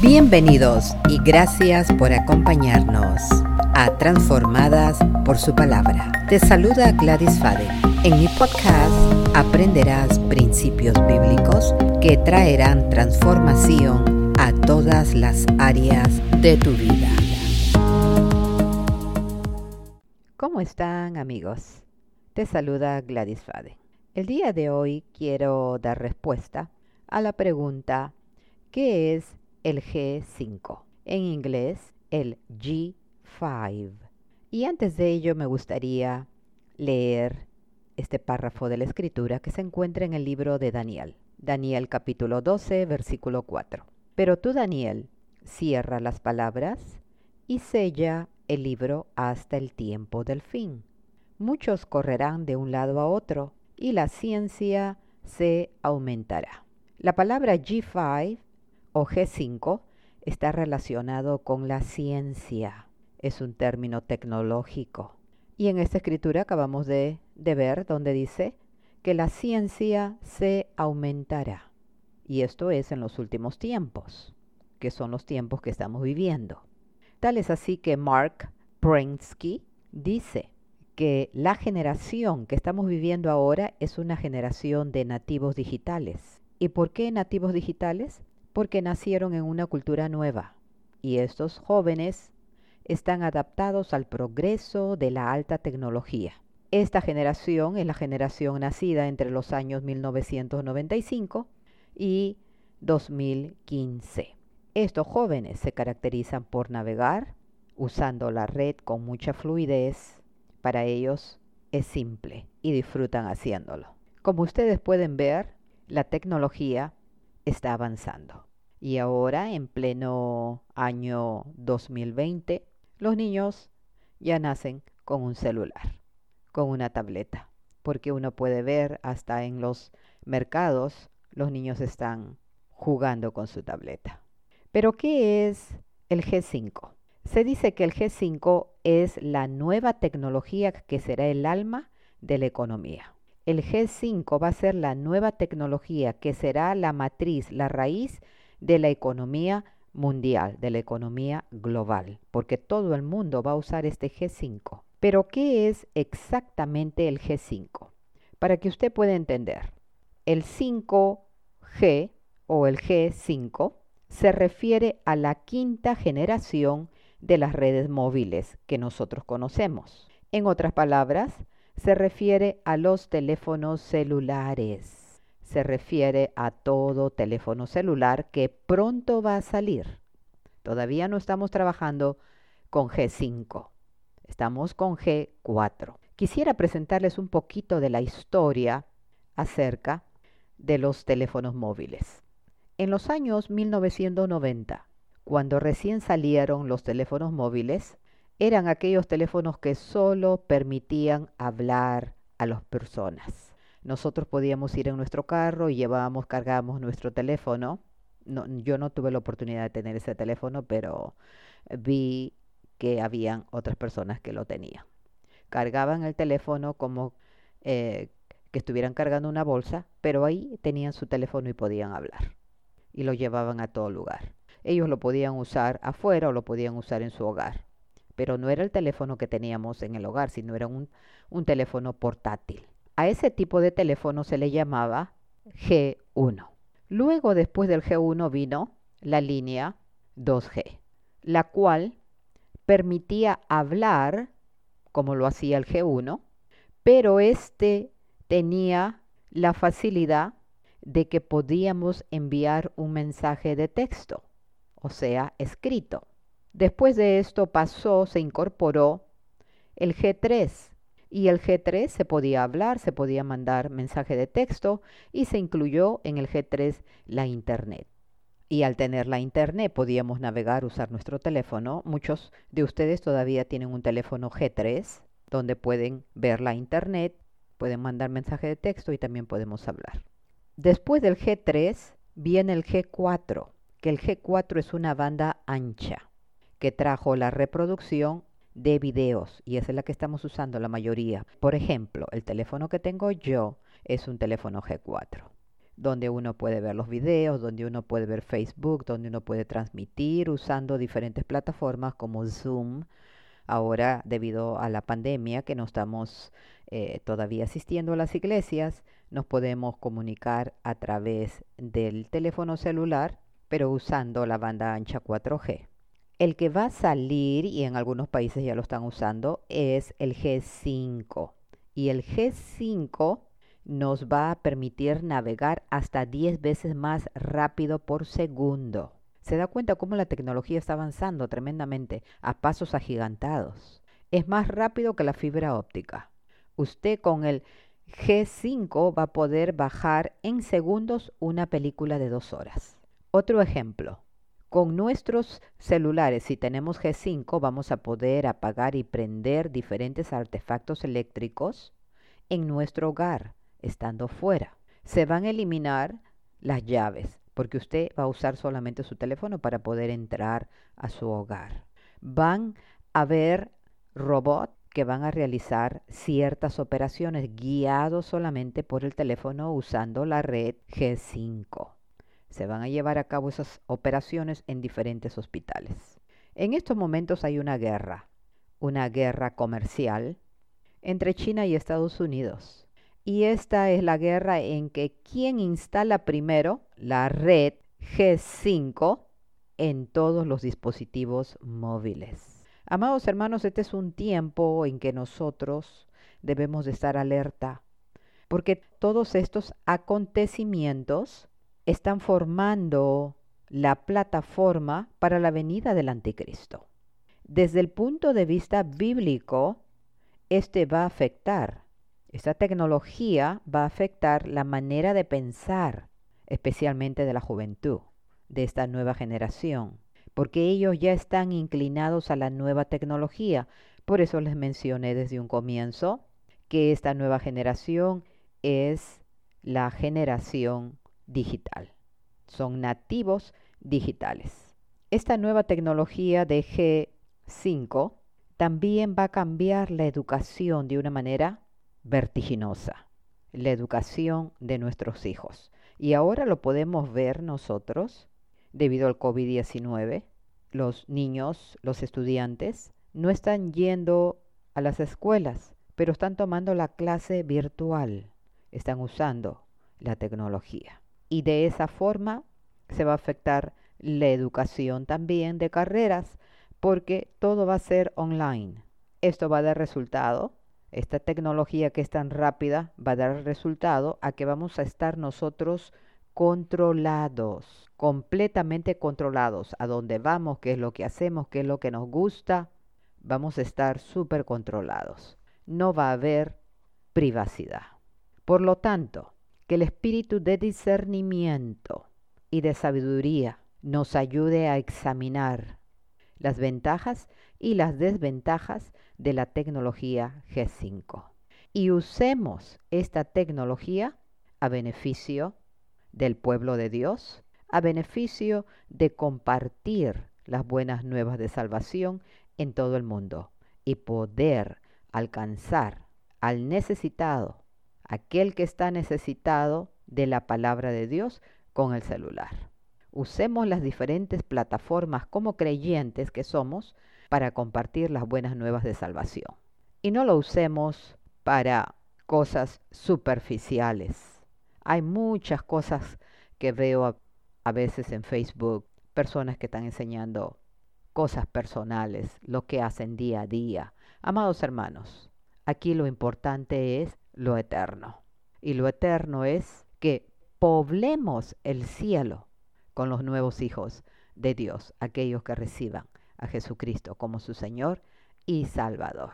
Bienvenidos y gracias por acompañarnos a Transformadas por su palabra. Te saluda Gladys Fade. En mi podcast aprenderás principios bíblicos que traerán transformación a todas las áreas de tu vida. ¿Cómo están amigos? Te saluda Gladys Fade. El día de hoy quiero dar respuesta a la pregunta ¿qué es el G5? En inglés, el G5. Y antes de ello me gustaría leer este párrafo de la escritura que se encuentra en el libro de Daniel. Daniel capítulo 12, versículo 4. Pero tú, Daniel, cierra las palabras y sella el libro hasta el tiempo del fin. Muchos correrán de un lado a otro y la ciencia se aumentará. La palabra G5 o G5 está relacionado con la ciencia. Es un término tecnológico. Y en esta escritura acabamos de, ver donde dice que la ciencia se aumentará. Y esto es en los últimos tiempos, que son los tiempos que estamos viviendo. Tal es así que Mark Prensky dice que la generación que estamos viviendo ahora es una generación de nativos digitales. ¿Y por qué nativos digitales? Porque nacieron en una cultura nueva y estos jóvenes están adaptados al progreso de la alta tecnología. Esta generación es la generación nacida entre los años 1995 y 2015. Estos jóvenes se caracterizan por navegar usando la red con mucha fluidez, para ellos es simple y disfrutan haciéndolo. Como ustedes pueden ver, la tecnología está avanzando. Y ahora, en pleno año 2020, los niños ya nacen con un celular, con una tableta, porque uno puede ver hasta en los mercados, los niños están jugando con su tableta. Pero, ¿qué es el G5? Se dice que el G5 es la nueva tecnología que será el alma de la economía. El G5 va a ser la nueva tecnología que será la matriz, la raíz de la economía mundial, de la economía global, porque todo el mundo va a usar este G5. Pero, ¿qué es exactamente el G5? Para que usted pueda entender, el 5G o el G5 se refiere a la quinta generación de las redes móviles que nosotros conocemos. En otras palabras, se refiere a los teléfonos celulares. Se refiere a todo teléfono celular que pronto va a salir. Todavía no estamos trabajando con G5. Estamos con G4. Quisiera presentarles un poquito de la historia acerca de los teléfonos móviles. En los años 1990, cuando recién salieron los teléfonos móviles, eran aquellos teléfonos que solo permitían hablar a las personas. Nosotros podíamos ir en nuestro carro y llevábamos, cargábamos nuestro teléfono. yo no tuve la oportunidad de tener ese teléfono, pero vi que habían otras personas que lo tenían. Cargaban el teléfono como eh, que estuvieran cargando una bolsa, pero ahí tenían su teléfono y podían hablar. Y lo llevaban a todo lugar. Ellos lo podían usar afuera o lo podían usar en su hogar. Pero no era el teléfono que teníamos en el hogar, sino era un, teléfono portátil. A ese tipo de teléfono se le llamaba G1. Luego, después del G1, vino la línea 2G, la cual permitía hablar, como lo hacía el G1, pero este tenía la facilidad de que podíamos enviar un mensaje de texto o sea, escrito. Después de esto pasó, se incorporó el G3 y el G3 se podía hablar, se podía mandar mensaje de texto y se incluyó en el G3 la Internet. Y al tener la Internet podíamos navegar, usar nuestro teléfono. Muchos de ustedes todavía tienen un teléfono G3 donde pueden ver la Internet, pueden mandar mensaje de texto y también podemos hablar. Después del G3 viene el G4 que el G4 es una banda ancha que trajo la reproducción de videos y esa es la que estamos usando la mayoría. Por ejemplo, el teléfono que tengo yo es un teléfono G4. donde uno puede ver los videos, donde uno puede ver Facebook, donde uno puede transmitir usando diferentes plataformas como Zoom. Ahora, debido a la pandemia que no estamos eh, todavía asistiendo a las iglesias, nos podemos comunicar a través del teléfono celular, pero usando la banda ancha 4G. El que va a salir, y en algunos países ya lo están usando, es el G5. Y el G5 nos va a permitir navegar hasta 10 veces más rápido por segundo. Se da cuenta cómo la tecnología está avanzando tremendamente a pasos agigantados. Es más rápido que la fibra óptica. Usted con el G5 va a poder bajar en segundos una película de dos horas. Otro ejemplo. Con nuestros celulares, si tenemos G5, vamos a poder apagar y prender diferentes artefactos eléctricos en nuestro hogar estando fuera. Se van a eliminar las llaves porque usted va a usar solamente su teléfono para poder entrar a su hogar. Van a haber robots que van a realizar ciertas operaciones guiados solamente por el teléfono usando la red G5. Se van a llevar a cabo esas operaciones en diferentes hospitales. En estos momentos hay una guerra, una guerra comercial entre China y Estados Unidos y esta es la guerra en que quien instala primero la red G5 en todos los dispositivos móviles. Amados hermanos, este es un tiempo en que nosotros debemos de estar alerta, porque todos estos acontecimientos están formando la plataforma para la venida del anticristo. Desde el punto de vista bíblico, este va a afectar esta tecnología va a afectar la manera de pensar, especialmente de la juventud, de esta nueva generación, porque ellos ya están inclinados a la nueva tecnología. Por eso les mencioné desde un comienzo que esta nueva generación es la generación digital. Son nativos digitales. Esta nueva tecnología de G5 también va a cambiar la educación de una manera vertiginosa, la educación de nuestros hijos. Y ahora lo podemos ver nosotros, debido al COVID-19, los niños, los estudiantes, no están yendo a las escuelas, pero están tomando la clase virtual, están usando la tecnología. Y de esa forma se va a afectar la educación también de carreras, porque todo va a ser online. Esto va a dar resultado esta tecnología que es tan rápida va a dar resultado a que vamos a estar nosotros controlados, completamente controlados. A dónde vamos, qué es lo que hacemos, qué es lo que nos gusta, vamos a estar súper controlados. No va a haber privacidad. Por lo tanto, que el espíritu de discernimiento y de sabiduría nos ayude a examinar las ventajas y las desventajas de la tecnología G5. Y usemos esta tecnología a beneficio del pueblo de Dios, a beneficio de compartir las buenas nuevas de salvación en todo el mundo y poder alcanzar al necesitado, aquel que está necesitado de la palabra de Dios con el celular. Usemos las diferentes plataformas como creyentes que somos para compartir las buenas nuevas de salvación. Y no lo usemos para cosas superficiales. Hay muchas cosas que veo a, veces en Facebook, personas que están enseñando cosas personales, lo que hacen día a día. Amados hermanos, aquí lo importante es lo eterno. Y lo eterno es que poblemos el cielo con los nuevos hijos de Dios, aquellos que reciban a Jesucristo como su Señor y Salvador.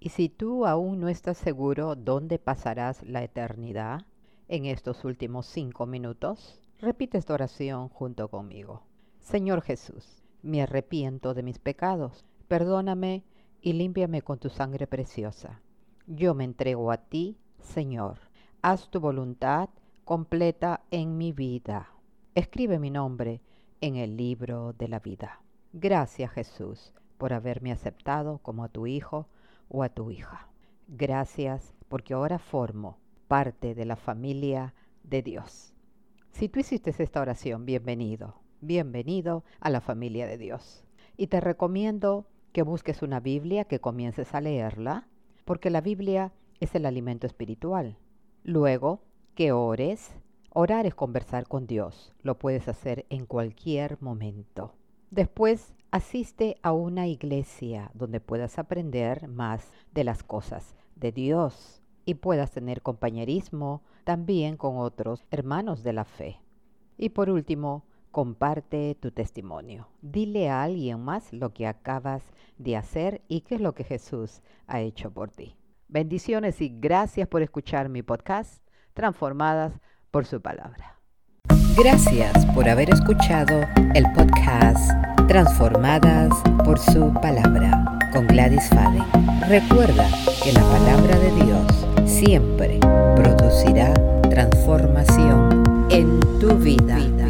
Y si tú aún no estás seguro dónde pasarás la eternidad en estos últimos cinco minutos, repite esta oración junto conmigo. Señor Jesús, me arrepiento de mis pecados, perdóname y límpiame con tu sangre preciosa. Yo me entrego a ti, Señor. Haz tu voluntad completa en mi vida. Escribe mi nombre en el libro de la vida. Gracias Jesús por haberme aceptado como a tu hijo o a tu hija. Gracias porque ahora formo parte de la familia de Dios. Si tú hiciste esta oración, bienvenido, bienvenido a la familia de Dios. Y te recomiendo que busques una Biblia, que comiences a leerla, porque la Biblia es el alimento espiritual. Luego, que ores. Orar es conversar con Dios. Lo puedes hacer en cualquier momento. Después, asiste a una iglesia donde puedas aprender más de las cosas de Dios y puedas tener compañerismo también con otros hermanos de la fe. Y por último, comparte tu testimonio. Dile a alguien más lo que acabas de hacer y qué es lo que Jesús ha hecho por ti. Bendiciones y gracias por escuchar mi podcast, Transformadas por su palabra. Gracias por haber escuchado el podcast Transformadas por su palabra con Gladys Faden. Recuerda que la palabra de Dios siempre producirá transformación en tu vida.